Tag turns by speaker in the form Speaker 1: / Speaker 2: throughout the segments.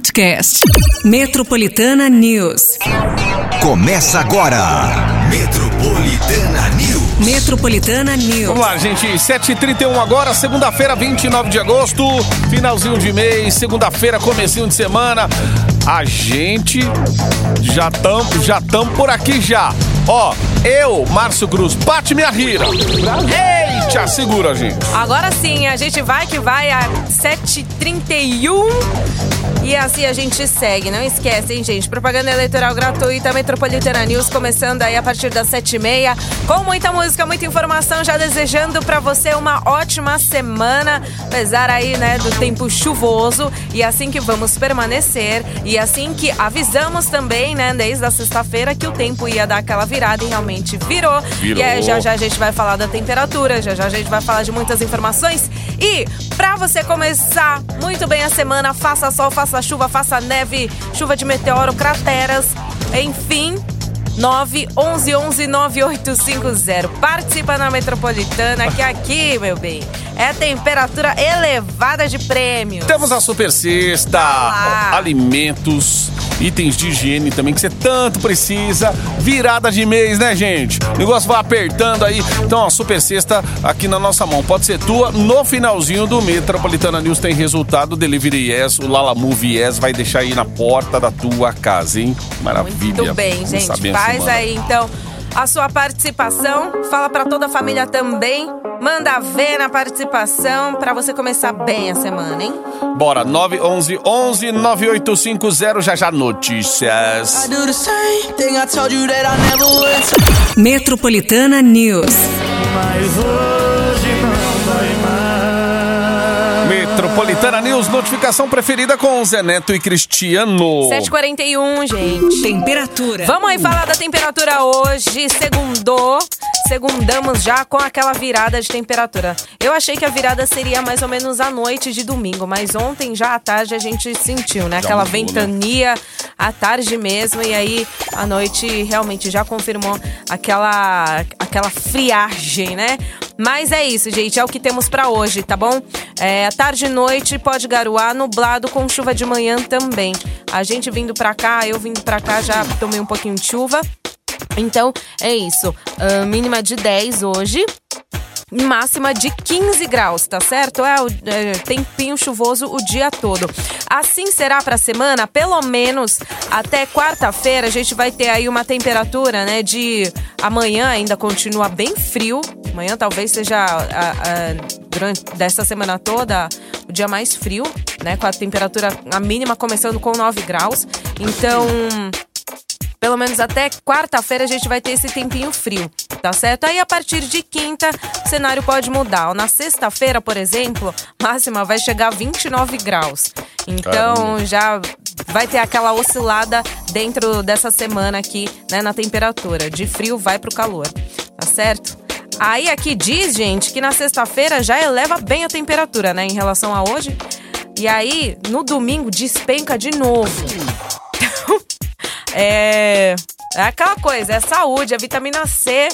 Speaker 1: podcast. Metropolitana News.
Speaker 2: Começa agora. Metropolitana News.
Speaker 1: Metropolitana News.
Speaker 3: Vamos lá, gente. 7h31 agora, segunda-feira, 29 de agosto. Finalzinho de mês, segunda-feira, comecinho de semana. A gente já estamos já tam por aqui já. Ó, eu, Márcio Cruz, bate minha rira. Eita, segura, gente.
Speaker 4: Agora sim, a gente vai que vai a 7h31 e assim a gente segue. Não esquece, hein, gente? Propaganda eleitoral gratuita, Metropolitana News, começando aí a partir das 7h30, com muita música, muita informação, já desejando para você uma ótima semana, apesar aí, né, do tempo chuvoso. E assim que vamos permanecer, e assim que avisamos também, né, desde a sexta-feira, que o tempo ia dar aquela virada e realmente virou.
Speaker 3: Virou.
Speaker 4: E aí já já a gente vai falar da temperatura, já já a gente vai falar de muitas informações. E pra você começar muito bem a semana, faça sol, faça chuva, faça neve, chuva de meteoro, crateras, enfim. 911 9850. Participa na Metropolitana, que aqui, meu bem, é temperatura elevada de prêmios.
Speaker 3: Temos a super sexta, alimentos, itens de higiene também que você tanto precisa. Virada de mês, né, gente? O negócio vai apertando aí. Então, a super sexta aqui na nossa mão. Pode ser tua. No finalzinho do Metropolitana News tem resultado. Delivery Yes, o Lala Move Yes vai deixar aí na porta da tua casa, hein? Maravilha.
Speaker 4: Muito bem, gente. Faz aí então a sua participação. Fala pra toda a família também. Manda ver na participação pra você começar bem a semana, hein?
Speaker 3: Bora, 911 11 9850 já já notícias.
Speaker 5: I do
Speaker 1: Metropolitana News,
Speaker 3: notificação preferida com Zé Neto e Cristiano.
Speaker 4: 7h41, gente.
Speaker 1: Temperatura.
Speaker 4: Vamos aí falar da temperatura hoje, segundou. Segundamos já com aquela virada de temperatura. Eu achei que a virada seria mais ou menos à noite de domingo, mas ontem já à tarde a gente sentiu, né?
Speaker 3: Já
Speaker 4: Aquela
Speaker 3: mudou, né?
Speaker 4: ventania à tarde mesmo, e aí à noite realmente já confirmou aquela, aquela friagem, né? Mas é isso, gente, é o que temos pra hoje, tá bom? É, tarde e noite pode garoar, nublado com chuva de manhã também. A gente vindo pra cá, eu vindo pra cá já tomei um pouquinho de chuva. Então é isso. Ah, mínima de 10 hoje. Máxima de 15 graus, tá certo? É o é, tempinho chuvoso o dia todo. Assim será pra semana, pelo menos até quarta-feira, a gente vai ter aí uma temperatura, né? De amanhã ainda continua bem frio. Amanhã talvez seja a- a- durante dessa semana toda o dia mais frio, né? Com a temperatura a mínima começando com 9 graus. Então, pelo menos até quarta-feira a gente vai ter esse tempinho frio, tá certo? Aí a partir de quinta o cenário pode mudar. Na sexta-feira, por exemplo, máxima vai chegar a 29 graus. Então
Speaker 3: Caramba.
Speaker 4: já vai ter aquela oscilada dentro dessa semana aqui, né, na temperatura. De frio vai pro calor, tá certo? Aí aqui diz, gente, que na sexta-feira já eleva bem a temperatura, né, em relação a hoje. E aí, no domingo, despenca de novo. É, é aquela coisa, é saúde, é vitamina C,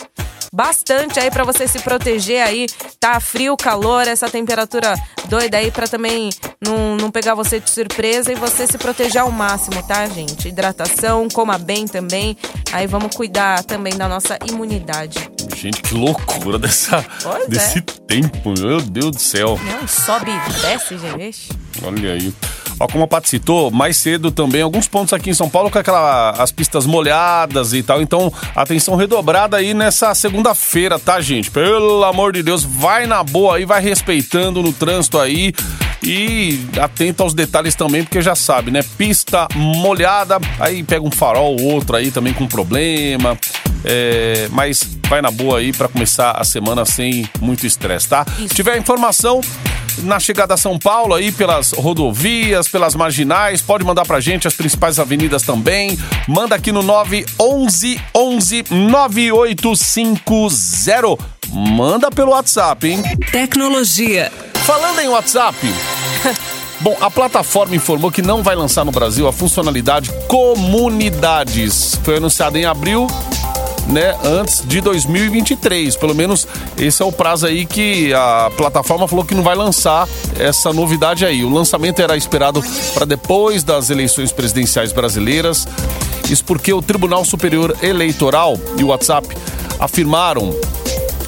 Speaker 4: bastante aí pra você se proteger aí. Tá frio, calor, essa temperatura doida aí pra também não, não pegar você de surpresa e você se proteger ao máximo, tá, gente? Hidratação, coma bem também. Aí vamos cuidar também da nossa imunidade.
Speaker 3: Gente, que loucura dessa,
Speaker 4: Pois é.
Speaker 3: desse tempo, meu Deus do céu.
Speaker 4: Não sobe e desce, gente.
Speaker 3: Olha aí. Ó, como a Paty citou, mais cedo também, alguns pontos aqui em São Paulo com aquela, as pistas molhadas e tal. Então, atenção redobrada aí nessa segunda-feira, tá, gente? Pelo amor de Deus, vai na boa aí, vai respeitando no trânsito aí. E atento aos detalhes também, porque já sabe, né? Pista molhada, aí pega um farol, outro aí também com problema. É, mas vai na boa aí pra começar a semana sem muito estresse, tá? Se tiver informação na chegada a São Paulo aí pelas rodovias, pelas marginais, pode mandar pra gente as principais avenidas também. Manda aqui no 911 11 9850. Manda pelo WhatsApp, hein?
Speaker 1: Tecnologia.
Speaker 3: Falando em WhatsApp. Bom, a plataforma informou que não vai lançar no Brasil a funcionalidade Comunidades. Foi anunciado em abril né, antes de 2023. Pelo menos esse é o prazo aí que a plataforma falou que não vai lançar essa novidade aí. O lançamento era esperado para depois das eleições presidenciais brasileiras. Isso porque o Tribunal Superior Eleitoral e o WhatsApp afirmaram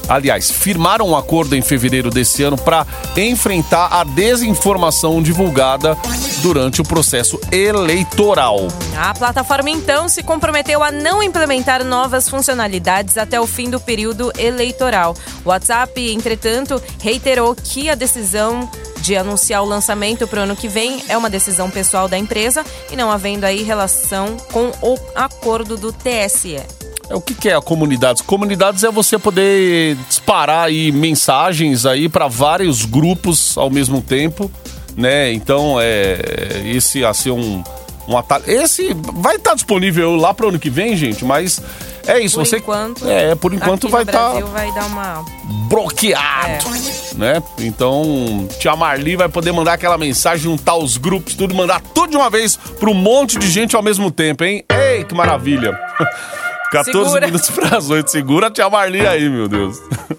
Speaker 3: aliás, firmaram um acordo em fevereiro desse ano para enfrentar a desinformação divulgada durante o processo eleitoral.
Speaker 4: A plataforma então se comprometeu a não implementar novas funcionalidades até o fim do período eleitoral. O WhatsApp, entretanto, reiterou que a decisão de anunciar o lançamento para o ano que vem é uma decisão pessoal da empresa e não havendo aí relação com o acordo do TSE.
Speaker 3: É, o que, que é a comunidades? Comunidades é você poder disparar aí mensagens aí para vários grupos ao mesmo tempo, né? Então é esse assim um um atalho. Esse vai estar disponível lá para o ano que vem, gente, mas é isso.
Speaker 4: Por
Speaker 3: você
Speaker 4: enquanto,
Speaker 3: é por enquanto vai estar
Speaker 4: Brasil vai dar uma
Speaker 3: bloqueado, né? Então, tia Marli vai poder mandar aquela mensagem, juntar os grupos, tudo, mandar tudo de uma vez para um monte de gente ao mesmo tempo, hein? Ei, que maravilha! 14
Speaker 4: Segura.
Speaker 3: minutos para as 8. Segura a tia Marli aí, meu Deus.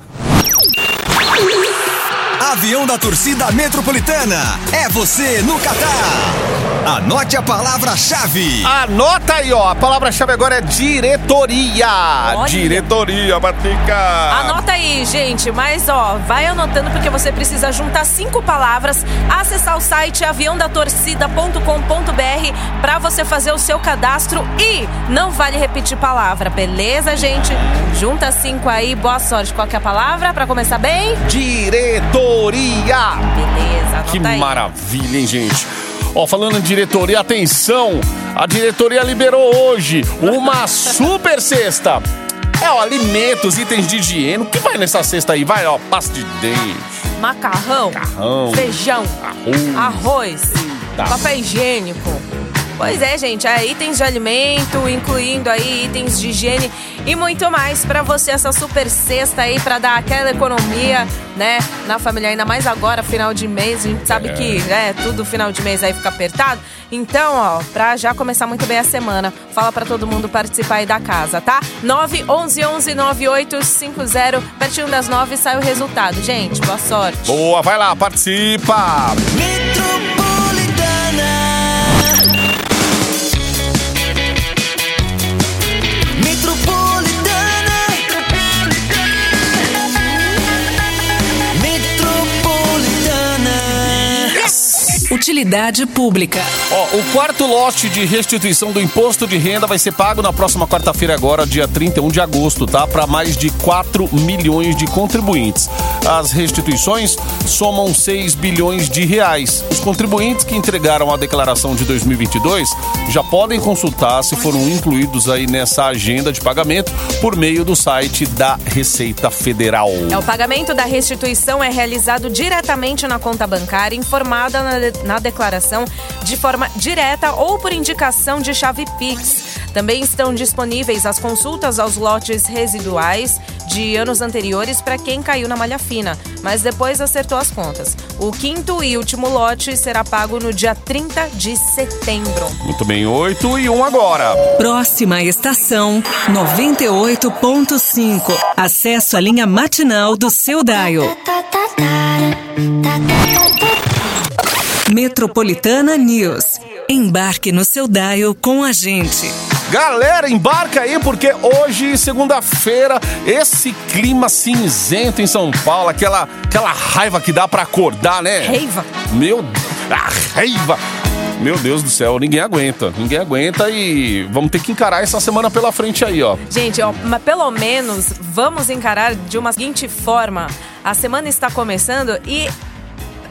Speaker 2: Avião da torcida metropolitana. É você no Catar. Anote a palavra-chave.
Speaker 3: Anota aí, ó. A palavra-chave agora é diretoria.
Speaker 4: Olha.
Speaker 3: Diretoria, Patrica.
Speaker 4: Anota aí, gente, mas ó, vai anotando porque você precisa juntar cinco palavras, acessar o site aviãodatorcida.com.br para você fazer o seu cadastro e não vale repetir palavra, beleza, gente? Junta cinco aí, boa sorte. Qual que é a palavra para começar bem?
Speaker 3: Diretoria.
Speaker 4: Beleza, anota
Speaker 3: Que
Speaker 4: aí.
Speaker 3: maravilha, hein, gente? Ó, falando em diretoria, atenção! A diretoria liberou hoje uma super cesta. É, ó, alimentos, itens de higiene. O que vai nessa cesta aí? Vai, ó, pasta de dente,
Speaker 4: Macarrão,
Speaker 3: Macarrão.
Speaker 4: feijão,
Speaker 3: arroz.
Speaker 4: arroz, papel higiênico. Pois é, gente, é itens de alimento, incluindo aí itens de higiene e muito mais pra você essa super cesta aí pra dar aquela economia, né, na família ainda mais agora final de mês, a gente sabe que, né, tudo final de mês aí fica apertado. Então, ó, pra já começar muito bem a semana, fala pra todo mundo participar aí da casa, tá? 911 9850, pertinho das 9 sai o resultado. Gente, boa sorte.
Speaker 3: Boa, vai lá, participa!
Speaker 1: Pública.
Speaker 3: Ó, o quarto lote de restituição do imposto de renda vai ser pago na próxima quarta-feira, agora, dia 31 de agosto, tá? Para mais de 4 milhões de contribuintes. As restituições somam 6 bilhões de reais. Os contribuintes que entregaram a declaração de 2022 já podem consultar se foram incluídos aí nessa agenda de pagamento por meio do site da Receita Federal.
Speaker 4: É, o pagamento da restituição é realizado diretamente na conta bancária, informada na, na declaração de forma direta ou por indicação de chave Pix. Também estão disponíveis as consultas aos lotes residuais de anos anteriores para quem caiu na malha fina, mas depois acertou as contas. O quinto e último lote será pago no dia 30 de setembro.
Speaker 3: Muito bem, 8 e 1 agora.
Speaker 1: Próxima estação 98.5. Acesso à linha matinal do seu Daio. Metropolitana News. Embarque no seu Daio com a gente.
Speaker 3: Galera, embarca aí porque hoje, segunda-feira, esse clima cinzento em São Paulo, aquela, aquela raiva que dá pra acordar, né?
Speaker 4: Reiva.
Speaker 3: Meu, a raiva. Meu Deus do céu, ninguém aguenta. Ninguém aguenta e vamos ter que encarar essa semana pela frente aí, ó.
Speaker 4: Gente, ó, mas pelo menos vamos encarar de uma seguinte forma. A semana está começando e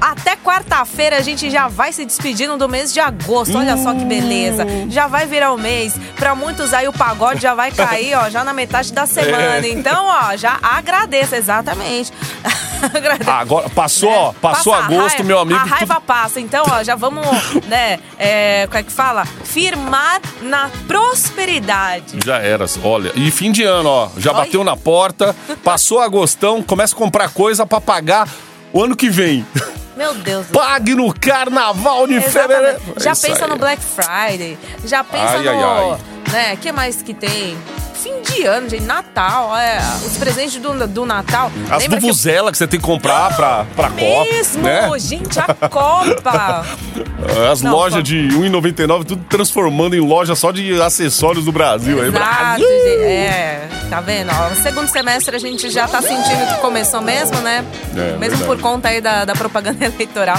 Speaker 4: até quarta-feira a gente já vai se despedindo do mês de agosto. Olha só que beleza. Já vai virar o mês. Pra muitos aí o pagode já vai cair, ó, já na metade da semana.
Speaker 3: É.
Speaker 4: Então, ó, já agradeça, exatamente. Agradeça.
Speaker 3: Agora, passou, ó, passou
Speaker 4: Passa
Speaker 3: agosto,
Speaker 4: raiva-
Speaker 3: meu amigo.
Speaker 4: A raiva passa. Então, ó, já vamos, né, é, como é que fala? Firmar na prosperidade.
Speaker 3: Já era, olha. E fim de ano, ó. Já
Speaker 4: Olha.
Speaker 3: bateu na porta, passou agostão, começa a comprar coisa pra pagar o ano que vem.
Speaker 4: Meu Deus do
Speaker 3: Pague no carnaval de fevereiro.
Speaker 4: Já
Speaker 3: É
Speaker 4: pensa
Speaker 3: aí.
Speaker 4: no Black Friday. Já pensa
Speaker 3: Ai,
Speaker 4: no.
Speaker 3: ai, ai.
Speaker 4: Né? que mais que tem? Fim de ano, gente, Natal, é, os presentes do, do Natal.
Speaker 3: As
Speaker 4: Lembra que-
Speaker 3: que você tem que comprar pra, pra Copa.
Speaker 4: Mesmo,
Speaker 3: né?
Speaker 4: gente, a Copa.
Speaker 3: As
Speaker 4: Não,
Speaker 3: lojas
Speaker 4: fa-
Speaker 3: de 1,99, tudo transformando em loja só de acessórios do Brasil. Aí,
Speaker 4: Exato,
Speaker 3: Brasil!
Speaker 4: gente, é, tá vendo? Ó, o segundo semestre a gente já tá sentindo que começou mesmo, né?
Speaker 3: É,
Speaker 4: mesmo
Speaker 3: verdade.
Speaker 4: por conta aí da, da propaganda eleitoral.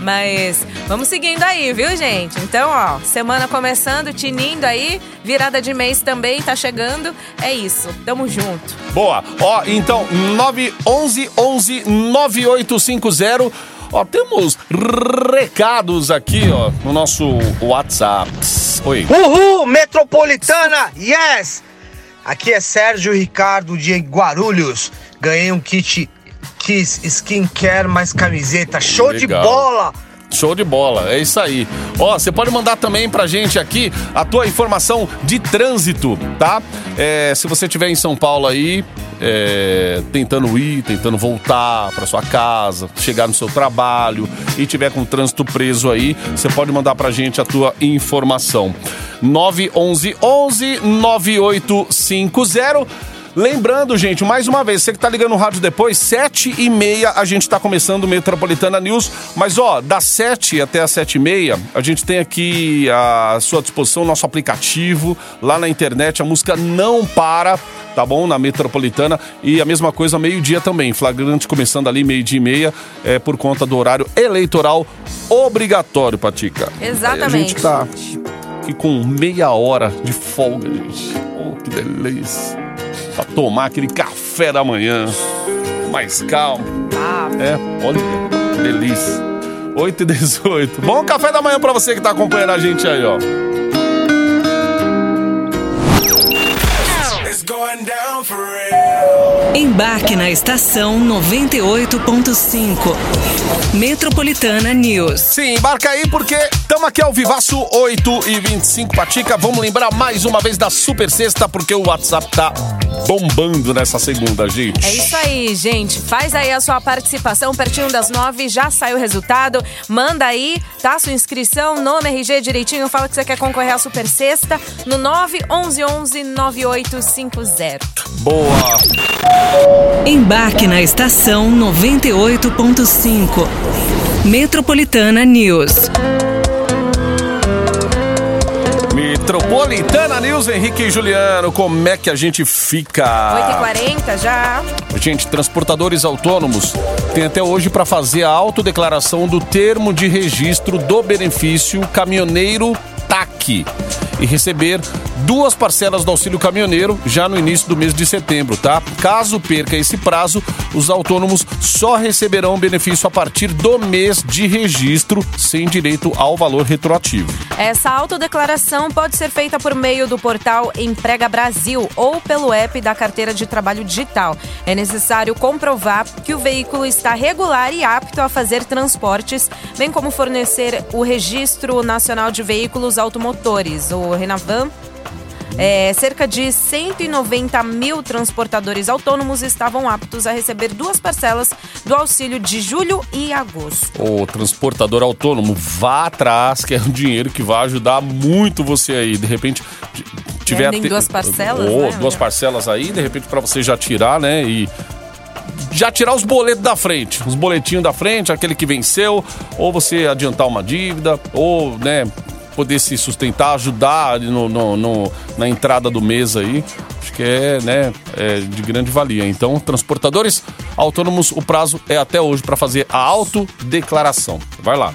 Speaker 4: Mas vamos seguindo aí, viu, gente? Então, ó, semana começando, tinindo aí, virada de mês também tá chegando. É isso, tamo junto.
Speaker 3: Boa. Ó, então, 911 11 9850. Ó, temos recados aqui, ó, no nosso WhatsApp. Oi.
Speaker 6: Uhul, Metropolitana, yes! Aqui é Sérgio Ricardo de Guarulhos. Ganhei um kit Kiss Skincare mais camiseta. Show
Speaker 3: Legal.
Speaker 6: de bola!
Speaker 3: Show de bola, é isso aí. Ó, você pode mandar também pra gente aqui a tua informação de trânsito, tá? É, se você estiver em São Paulo aí, é, tentando ir, tentando voltar pra sua casa, chegar no seu trabalho e tiver com o trânsito preso aí, você pode mandar pra gente a tua informação. 911 11 9850 Lembrando, gente, mais uma vez, você que tá ligando no rádio depois, sete e meia a gente tá começando o Metropolitana News. Mas, ó, das sete até as sete e meia, a gente tem aqui à sua disposição o nosso aplicativo. Lá na internet, a música não para, tá bom? Na Metropolitana. E a mesma coisa, meio-dia também. Flagrante começando ali, meio-dia e meia, é, por conta do horário eleitoral obrigatório, Patica.
Speaker 4: Exatamente.
Speaker 3: Aí a gente tá aqui com meia hora de folga, gente. Oh, que delícia. Pra tomar aquele café da manhã. Mais calmo.
Speaker 4: Ah,
Speaker 3: É, olha, que delícia. 8 e 18. Bom café da manhã pra você que tá acompanhando a gente aí, ó.
Speaker 1: Embarque na estação 98.5. Metropolitana News.
Speaker 3: Sim, embarca aí porque estamos aqui ao Vivaço 8 e 25 Patica. Vamos lembrar mais uma vez da Super Sexta porque o WhatsApp tá bombando nessa segunda, gente.
Speaker 4: É isso aí, gente. Faz aí a sua participação pertinho das nove, já sai o resultado. Manda aí, tá? Sua inscrição, nome, RG direitinho. Fala que você quer concorrer à Super Sexta no 911 9850.
Speaker 3: Boa.
Speaker 1: Embarque na estação 98.5. Metropolitana News.
Speaker 3: Metropolitana News, Henrique e Juliano, como é que a gente fica?
Speaker 4: 8h40 já.
Speaker 3: Gente, transportadores autônomos têm até hoje para fazer a autodeclaração do termo de registro do benefício caminhoneiro TAC e receber duas parcelas do auxílio caminhoneiro já no início do mês de setembro, tá? Caso perca esse prazo, os autônomos só receberão o benefício a partir do mês de registro, sem direito ao valor retroativo.
Speaker 4: Essa autodeclaração pode ser feita por meio do portal Emprega Brasil ou pelo app da carteira de trabalho digital. É necessário comprovar que o veículo está regular e apto a fazer transportes, bem como fornecer o Registro Nacional de Veículos Automotores, o Renavan. É, cerca de 190 mil transportadores autônomos estavam aptos a receber duas parcelas do auxílio de julho e agosto.
Speaker 3: O transportador autônomo, vá atrás, que é um dinheiro que vai ajudar muito você aí. De repente, tiver.
Speaker 4: ainda em
Speaker 3: te-
Speaker 4: duas parcelas,
Speaker 3: Ou
Speaker 4: né,
Speaker 3: duas parcelas aí, de repente, pra você já tirar, né? E. Já tirar os boletos da frente, os boletinhos da frente, aquele que venceu, ou você adiantar uma dívida, ou, né, poder se sustentar, ajudar no, no- no- na entrada do mês aí. Acho que é, né, é de grande valia. Então, transportadores autônomos, o prazo é até hoje para fazer a autodeclaração. Vai lá.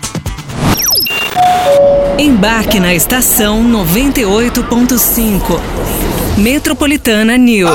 Speaker 1: Embarque na estação 98.5. Metropolitana News.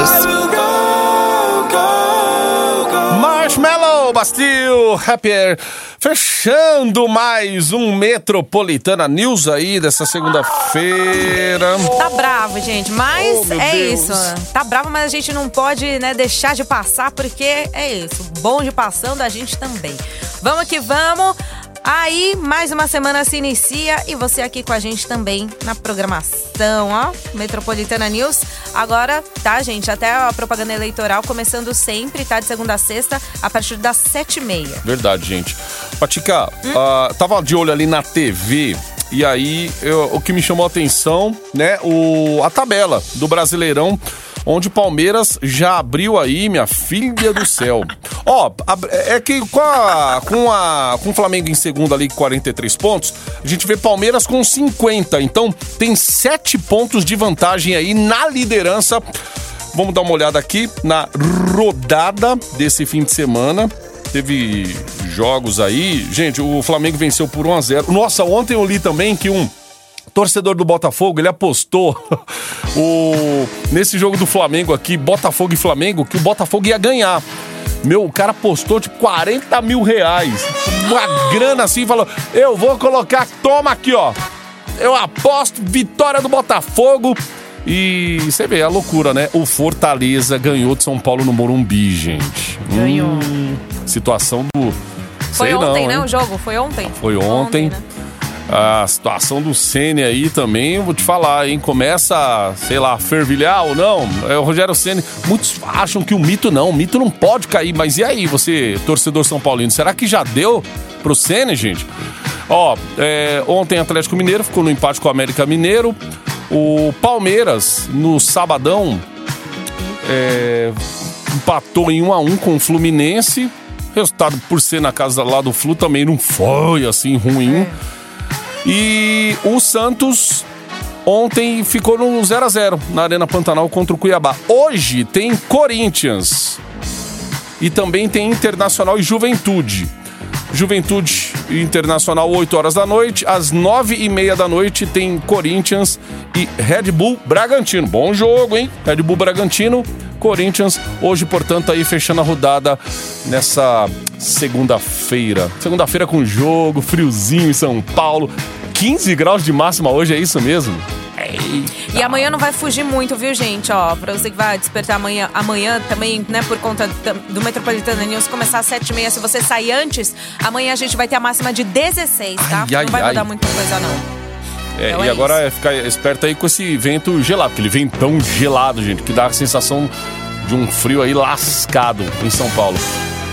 Speaker 3: Marshmallow, Bastil, Happier, fechando mais um Metropolitana News aí dessa segunda-feira.
Speaker 4: Tá bravo, gente, mas
Speaker 3: Oh,
Speaker 4: é
Speaker 3: Deus.
Speaker 4: isso. Tá bravo, mas a gente não pode, né, deixar de passar, porque é isso. Bom de passando a gente também. Vamos que vamos. Aí, mais uma semana se inicia e você aqui com a gente também na programação, ó. Metropolitana News. Agora, tá, gente? Até a propaganda eleitoral começando sempre, tá? De segunda a sexta, a partir das sete e meia.
Speaker 3: Verdade, gente. Patica, ah, tava de olho ali na TV E aí, eu- o que me chamou a atenção, né, o, a tabela do Brasileirão, onde o Palmeiras já abriu aí, minha filha do céu. Ó, a- é que com, a, com, a, com o Flamengo em segundo ali com 43 pontos, a gente vê Palmeiras com 50. Então, tem 7 pontos de vantagem aí na liderança. Vamos dar uma olhada aqui na rodada desse fim de semana. Teve jogos aí. Gente, o Flamengo venceu por 1 a 0 Nossa, ontem eu li também que um torcedor do Botafogo, ele apostou o nesse jogo do Flamengo aqui, Botafogo e Flamengo, que o Botafogo ia ganhar. Meu, o cara apostou tipo 40 mil reais. Uma grana assim, falou: Eu vou colocar, toma aqui, ó. Eu aposto vitória do Botafogo. E você vê a loucura, né? O Fortaleza ganhou de São Paulo no Morumbi, gente.
Speaker 4: Ganhou.
Speaker 3: Hum, situação do.
Speaker 4: Foi
Speaker 3: sei
Speaker 4: ontem,
Speaker 3: não,
Speaker 4: né? O jogo? Foi ontem?
Speaker 3: Foi ontem.
Speaker 4: né?
Speaker 3: A situação do Ceni aí também, eu vou te falar, hein? Começa, sei lá, fervilhar ou não. É o Rogério Ceni. Muitos acham que o mito não, o mito não pode cair. Mas e aí, você, torcedor São Paulino, será que já deu pro Ceni, gente? Ó, é, ontem Atlético Mineiro ficou no empate com o América Mineiro. O Palmeiras, no sabadão, é, empatou em 1 a 1 com o Fluminense. Resultado por ser na casa lá do Flu também não foi assim ruim. E o Santos ontem ficou no 0 a 0 na Arena Pantanal contra o Cuiabá. Hoje tem Corinthians e também tem Internacional e Juventude. Juventude Internacional, 8 horas da noite. Às 9 e meia da noite tem Corinthians e Red Bull Bragantino. Bom jogo, hein? Red Bull Bragantino, Corinthians. Hoje, portanto, aí fechando a rodada nessa segunda-feira. Segunda-feira com jogo, friozinho em São Paulo. 15 graus de máxima hoje, é isso mesmo?
Speaker 4: E amanhã não vai fugir muito, viu, gente? Ó, pra você que vai despertar amanhã, amanhã também, né, por conta do Metropolitana News começar às 7h30. Se você sair antes, amanhã a gente vai ter a máxima de 16, tá?
Speaker 3: Ai, ai,
Speaker 4: não vai
Speaker 3: ai.
Speaker 4: mudar muita coisa, não.
Speaker 3: É,
Speaker 4: Então
Speaker 3: e
Speaker 4: é
Speaker 3: agora é ficar esperto aí com esse vento gelado, porque ele vem tão gelado, gente, que dá a sensação de um frio aí lascado em São Paulo.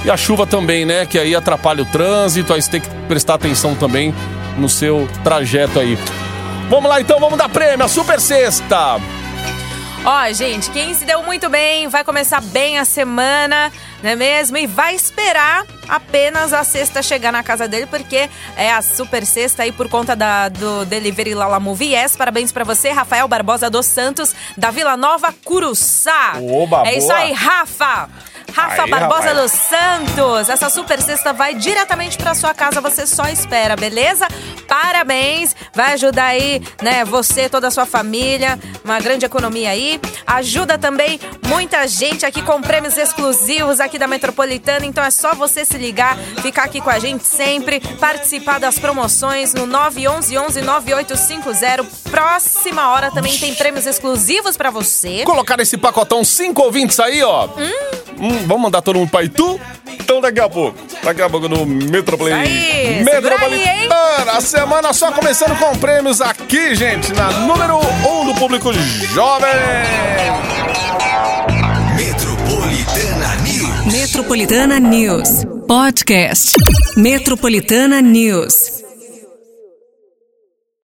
Speaker 3: E a chuva também, né? Que aí atrapalha o trânsito, aí você tem que prestar atenção também no seu trajeto aí. Vamos lá então, vamos dar prêmio, a Super Sexta!
Speaker 4: Ó, gente, quem se deu muito bem, vai começar bem a semana, não é mesmo? E vai esperar apenas a sexta chegar na casa dele, porque é a super sexta aí por conta da, do Delivery Lala Movie Yes. Parabéns pra você, Rafael Barbosa dos Santos, da Vila Nova Curuçá.
Speaker 3: Oba,
Speaker 4: é isso
Speaker 3: boa.
Speaker 4: aí, Rafa! Rafa
Speaker 3: Aí,
Speaker 4: Barbosa
Speaker 3: rapaz.
Speaker 4: dos Santos. Essa super sexta vai diretamente pra sua casa, você só espera, beleza? Parabéns, vai ajudar aí, né, você, toda a sua família, uma grande economia aí. Ajuda também muita gente aqui com prêmios exclusivos aqui da Metropolitana, então é só você se ligar, ficar aqui com a gente sempre, participar das promoções no 911 9850. Próxima hora também tem prêmios exclusivos pra você.
Speaker 3: Colocar esse pacotão cinco ouvintes aí, ó. Hum, vamos mandar todo mundo pra Itu? Então daqui a pouco. Daqui a pouco no Metropolitana.
Speaker 4: Aí, aí, hein?
Speaker 3: A semana só começando com prêmios aqui, gente, na número 1 um do público jovem.
Speaker 2: Metropolitana News.
Speaker 1: Metropolitana News. Podcast. Metropolitana News.